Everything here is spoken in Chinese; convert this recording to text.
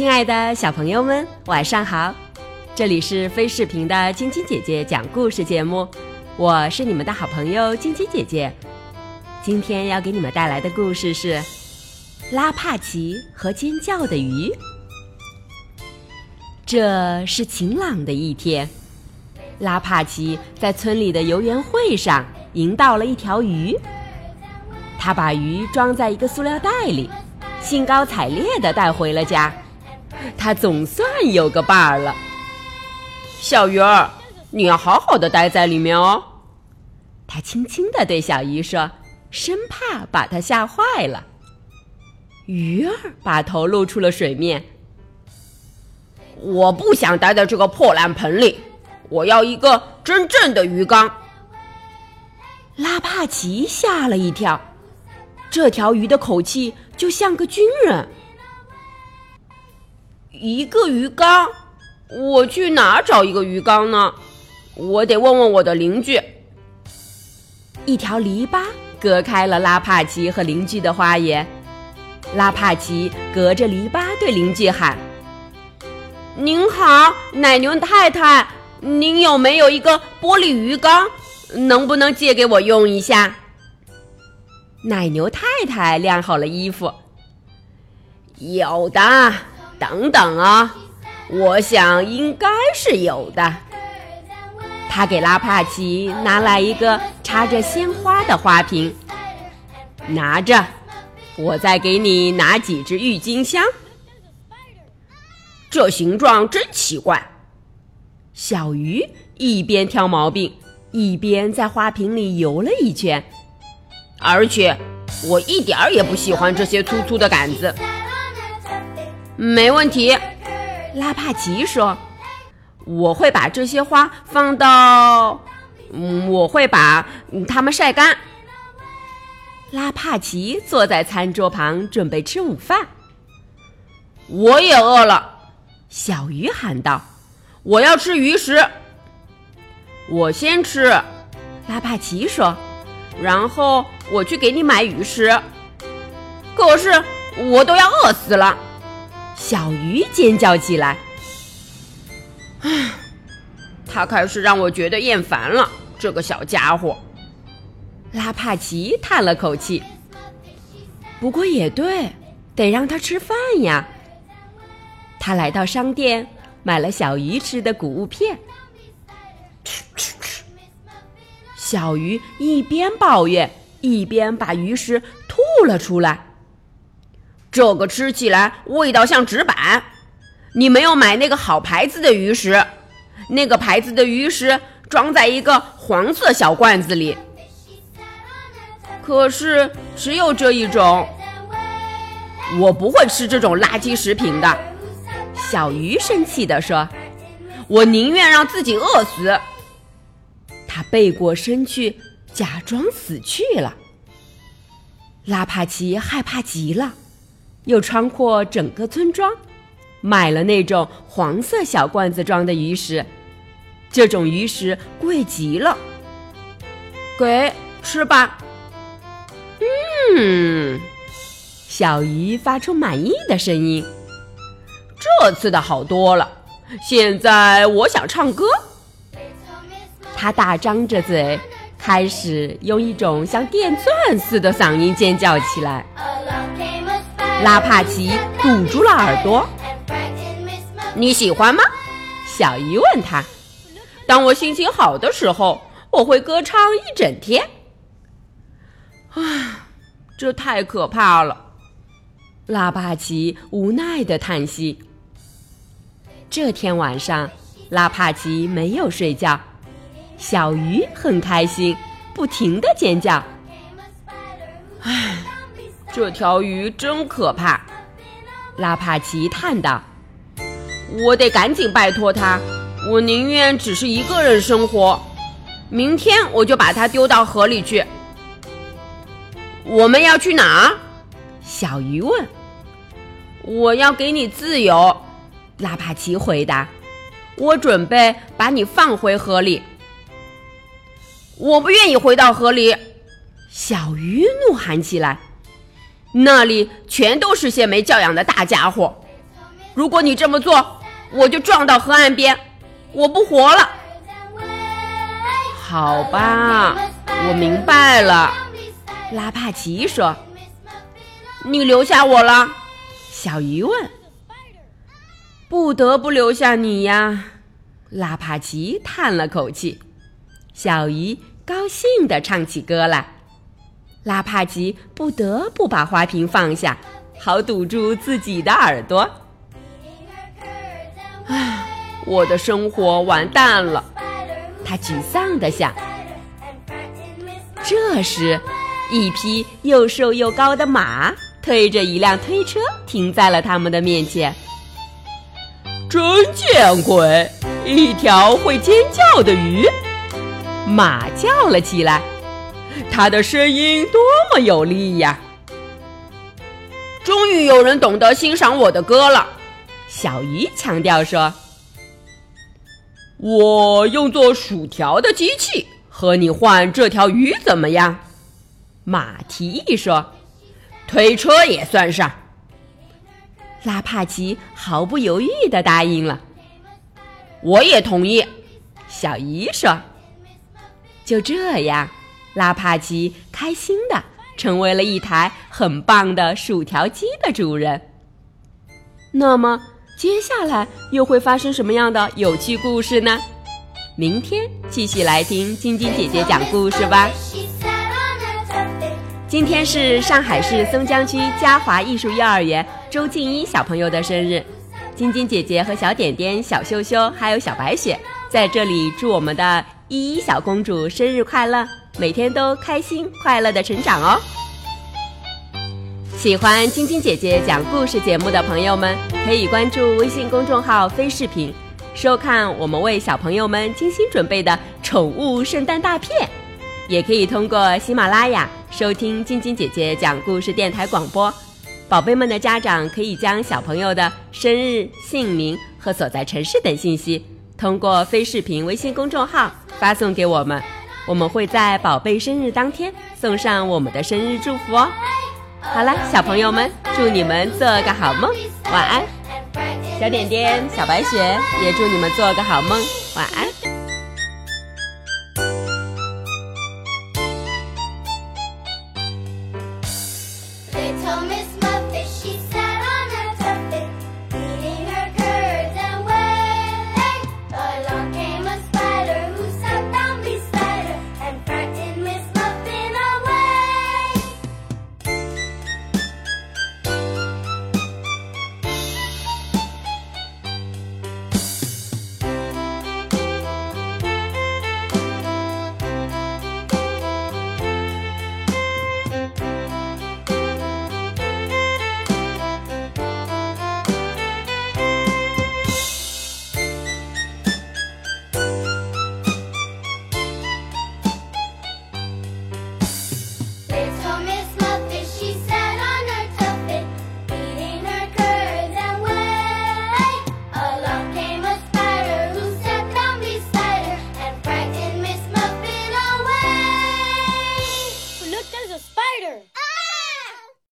亲爱的小朋友们，晚上好！这里是飞视频的晶晶姐姐讲故事节目，我是你们的好朋友晶晶姐姐。今天要给你们带来的故事是《拉帕奇和尖叫的鱼》。这是晴朗的一天，拉帕奇在村里的游园会上赢到了一条鱼。他把鱼装在一个塑料袋里，兴高采烈地带回了家。他总算有个伴儿了。小鱼儿，你要好好的待在里面哦。他轻轻的对小鱼说，生怕把它吓坏了。鱼儿把头露出了水面。我不想待在这个破烂盆里，我要一个真正的鱼缸。拉帕奇吓了一跳。这条鱼的口气就像个军人。一个鱼缸，我去哪找一个鱼缸呢？我得问问我的邻居。一条篱笆隔开了拉帕奇和邻居的花园。拉帕奇隔着篱笆对邻居喊：“您好，奶牛太太，您有没有一个玻璃鱼缸？能不能借给我用一下？”奶牛太太晾好了衣服。有的，等等啊，我想应该是有的。他给拉帕奇拿来一个插着鲜花的花瓶，拿着，我再给你拿几只郁金香。这形状真奇怪。小鱼一边挑毛病，一边在花瓶里游了一圈。而且，我一点儿也不喜欢这些粗粗的杆子。没问题，拉帕奇说：“我会把这些花放到……嗯，我会把它们晒干。”拉帕奇坐在餐桌旁准备吃午饭。我也饿了，小鱼喊道：“我要吃鱼食。”我先吃，拉帕奇说。然后我去给你买鱼食，可是我都要饿死了。小鱼尖叫起来。唉，他开始让我觉得厌烦了。这个小家伙，拉帕奇叹了口气。不过也对，得让他吃饭呀。他来到商店，买了小鱼吃的谷物片。小鱼一边抱怨，一边把鱼食吐了出来。这个吃起来味道像纸板。你没有买那个好牌子的鱼食，那个牌子的鱼食装在一个黄色小罐子里。可是只有这一种，我不会吃这种垃圾食品的。小鱼生气地说：“我宁愿让自己饿死。”他背过身去，假装死去了。拉帕奇害怕极了，又穿过整个村庄，买了那种黄色小罐子装的鱼食。这种鱼食贵极了。给吃吧。嗯，小鱼发出满意的声音。这次的好多了。现在我想唱歌。他大张着嘴，开始用一种像电钻似的嗓音尖叫起来。拉帕奇堵住了耳朵。你喜欢吗？小鱼问他。当我心情好的时候，我会歌唱一整天。啊，这太可怕了！拉帕奇无奈的叹息。这天晚上，拉帕奇没有睡觉。小鱼很开心，不停的尖叫。这条鱼真可怕，拉帕奇叹道：“我得赶紧拜托它，我宁愿只是一个人生活。明天我就把它丢到河里去。”我们要去哪儿？小鱼问。“我要给你自由。”拉帕奇回答。“我准备把你放回河里。”我不愿意回到河里，小鱼怒喊起来。那里全都是些没教养的大家伙。如果你这么做，我就撞到河岸边，我不活了。好吧，我明白了。拉帕奇说：“你留下我了。”小鱼问：“不得不留下你呀。”拉帕奇叹了口气。小鱼高兴地唱起歌来。拉帕吉不得不把花瓶放下，好堵住自己的耳朵。啊，我的生活完蛋了，他沮丧地想。这时，一匹又瘦又高的马推着一辆推车停在了他们的面前。真见鬼！一条会尖叫的鱼，马叫了起来。他的声音多么有力呀！终于有人懂得欣赏我的歌了。小鱼强调说：“我用做薯条的机器和你换这条鱼怎么样？”马提议说：“推车也算上。”拉帕奇毫不犹豫地答应了。我也同意。小鱼说：“就这样。”拉帕奇开心的成为了一台很棒的薯条机的主人。那么，接下来又会发生什么样的有趣故事呢？明天继续来听晶晶姐姐讲故事吧。今天是上海市松江区嘉华艺术幼儿园周静一小朋友的生日，晶晶姐姐和小点点、小羞羞还有小白雪在这里祝我们的依依小公主生日快乐！每天都开心快乐的成长哦！喜欢晶晶姐姐讲故事节目的朋友们，可以关注微信公众号“飞视频”，收看我们为小朋友们精心准备的宠物圣诞大片。也可以通过喜马拉雅收听晶晶姐姐讲故事电台广播。宝贝们的家长可以将小朋友的生日、姓名和所在城市等信息，通过飞视频微信公众号发送给我们。我们会在宝贝生日当天送上我们的生日祝福哦。好了，小朋友们，祝你们做个好梦，晚安。小点点、小白雪也祝你们做个好梦，晚安。